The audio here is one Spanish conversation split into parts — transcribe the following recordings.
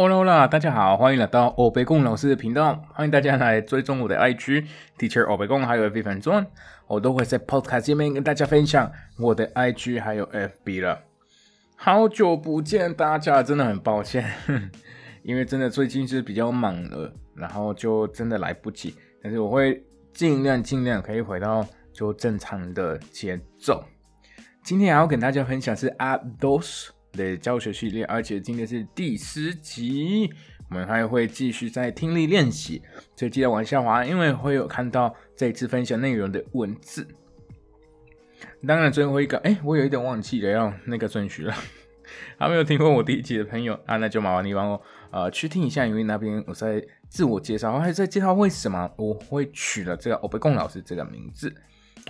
Hola Hola，大家好，欢迎来到欧北贡老师的频道，欢迎大家来追踪我的 IG Teacher 欧北贡，还有 f b 粉钻，我都会在 Podcast 界面跟大家分享我的 IG 还有 FB 了。好久不见大家，真的很抱歉，因为真的最近是比较忙了，然后就真的来不及，但是我会尽量尽量可以回到就正常的节奏。今天还要跟大家分享是 Ados。的教学系列，而且今天是第十集，我们还会继续在听力练习，所以记得往下滑，因为会有看到这次分享内容的文字。当然最后一个，哎，我有一点忘记了要那个顺序了。还没有听过我第一集的朋友啊，那就麻烦你帮我呃去听一下，因为那边我在自我介绍，还在介绍为什么我会取了这个欧贝贡老师这个名字。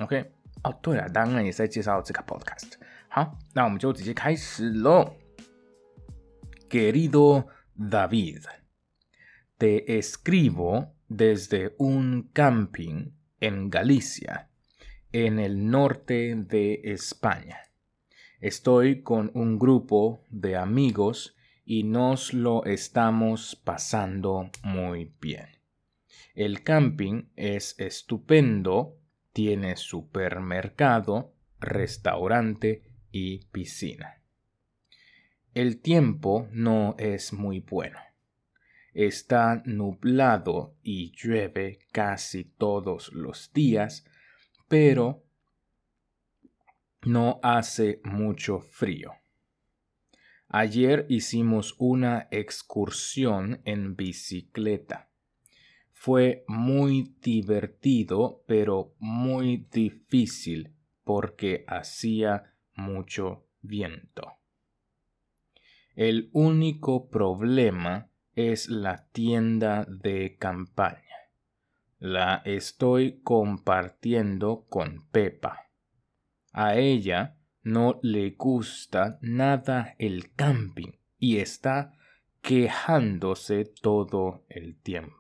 OK，哦对了，当然也是在介绍这个 Podcast。好，那我们就直接开始喽。Querido David, te escribo desde un camping en Galicia, en el norte de España. Estoy con un grupo de amigos y nos lo estamos pasando muy bien. El camping es estupendo, tiene supermercado, restaurante y piscina. El tiempo no es muy bueno. Está nublado y llueve casi todos los días, pero no hace mucho frío. Ayer hicimos una excursión en bicicleta. Fue muy divertido, pero muy difícil porque hacía mucho viento. El único problema es la tienda de campaña. La estoy compartiendo con Pepa. A ella no le gusta nada el camping y está quejándose todo el tiempo.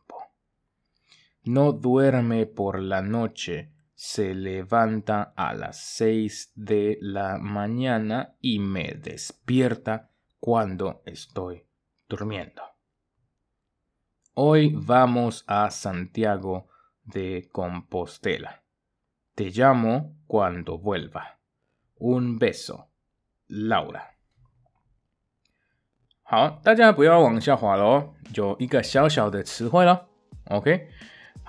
No duerme por la noche se levanta a las seis de la mañana y me despierta cuando estoy durmiendo. Hoy vamos a Santiago de Compostela. Te llamo cuando vuelva. Un beso, Laura. 好，大家不要往下滑喽，有一个小小的词汇了，OK。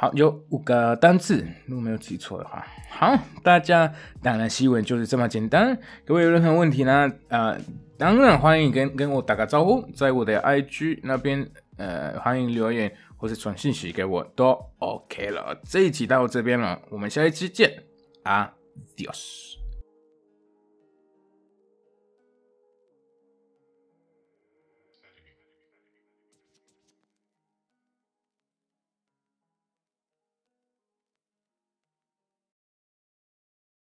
好，有五个单字，如果没有记错的话。好，大家当然新闻就是这么简单。各位有任何问题呢？呃，当然欢迎跟跟我打个招呼，在我的 IG 那边，呃，欢迎留言或是传信息给我，都 OK 了。这一集到这边了，我们下一期见，Adios。